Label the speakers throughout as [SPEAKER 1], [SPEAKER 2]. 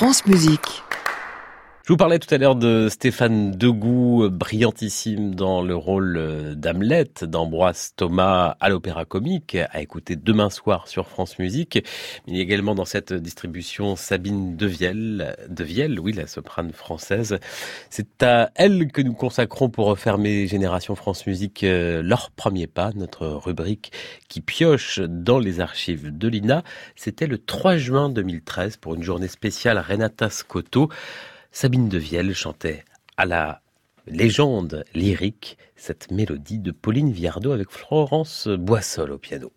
[SPEAKER 1] France Musique.
[SPEAKER 2] Je vous parlais tout à l'heure de Stéphane Degout, brillantissime dans le rôle euh, d'Hamlet d'Ambroise Thomas à l'Opéra Comique, à écouter demain soir sur France Musique. Il y a également dans cette distribution Sabine Devielle, Devielle, oui, la soprane française. C'est à elle que nous consacrons pour refermer Génération France Musique euh, leur premier pas, notre rubrique qui pioche dans les archives de l'INA. C'était le 3 juin 2013 pour une journée spéciale Renata Scotto. Sabine de Vielle chantait à la légende lyrique cette mélodie de Pauline Viardot avec Florence Boissol au piano.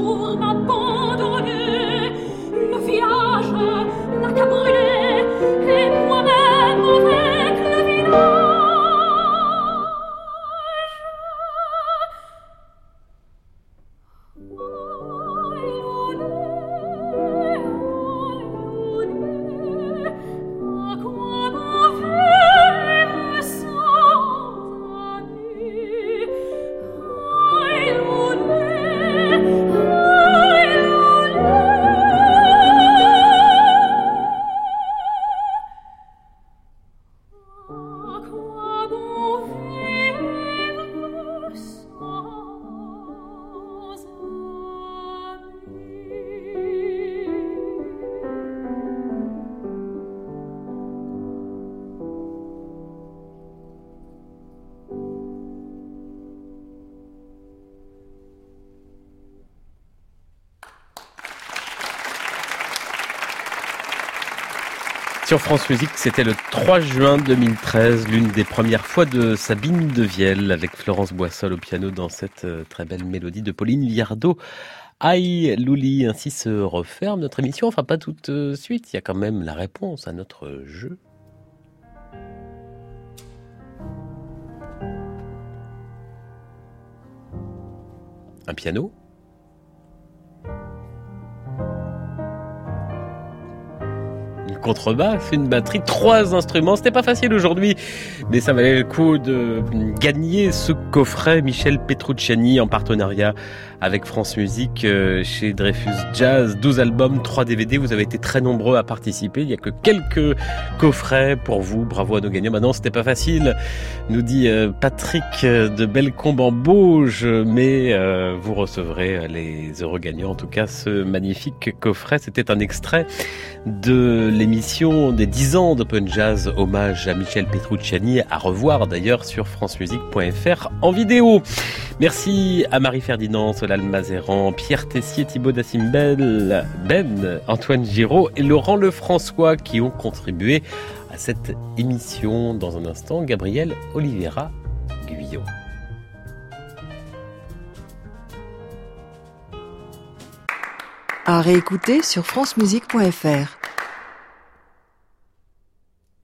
[SPEAKER 2] pour m'abandonner. Le village n'a qu'à Sur France Musique, c'était le 3 juin 2013, l'une des premières fois de Sabine Devielle avec Florence Boissol au piano dans cette euh, très belle mélodie de Pauline Liardot. Aïe, Louli, ainsi se referme notre émission. Enfin, pas tout de suite, il y a quand même la réponse à notre jeu. Un piano? Contrebasse, une batterie, trois instruments. C'était pas facile aujourd'hui, mais ça valait le coup de gagner ce coffret Michel Petrucciani en partenariat
[SPEAKER 3] avec France Musique euh, chez Dreyfus Jazz. 12 albums, 3 DVD. Vous avez été très nombreux à participer. Il n'y a que quelques coffrets pour vous. Bravo à nos gagnants. Maintenant, c'était pas facile, nous dit euh, Patrick de Bellecombe en Bauge, mais euh, vous recevrez les heureux gagnants. En tout cas, ce magnifique coffret, c'était un extrait de l'émission des 10 ans d'Open Jazz, hommage à Michel Petrucciani, à revoir d'ailleurs sur francemusique.fr en vidéo. Merci à Marie-Ferdinand, Solal Mazéran, Pierre Tessier, Thibaut Dacimbel, Ben, Antoine Giraud et Laurent Lefrançois qui ont contribué à cette émission. Dans un instant, Gabriel Oliveira Guyot.
[SPEAKER 1] À réécouter sur francemusique.fr.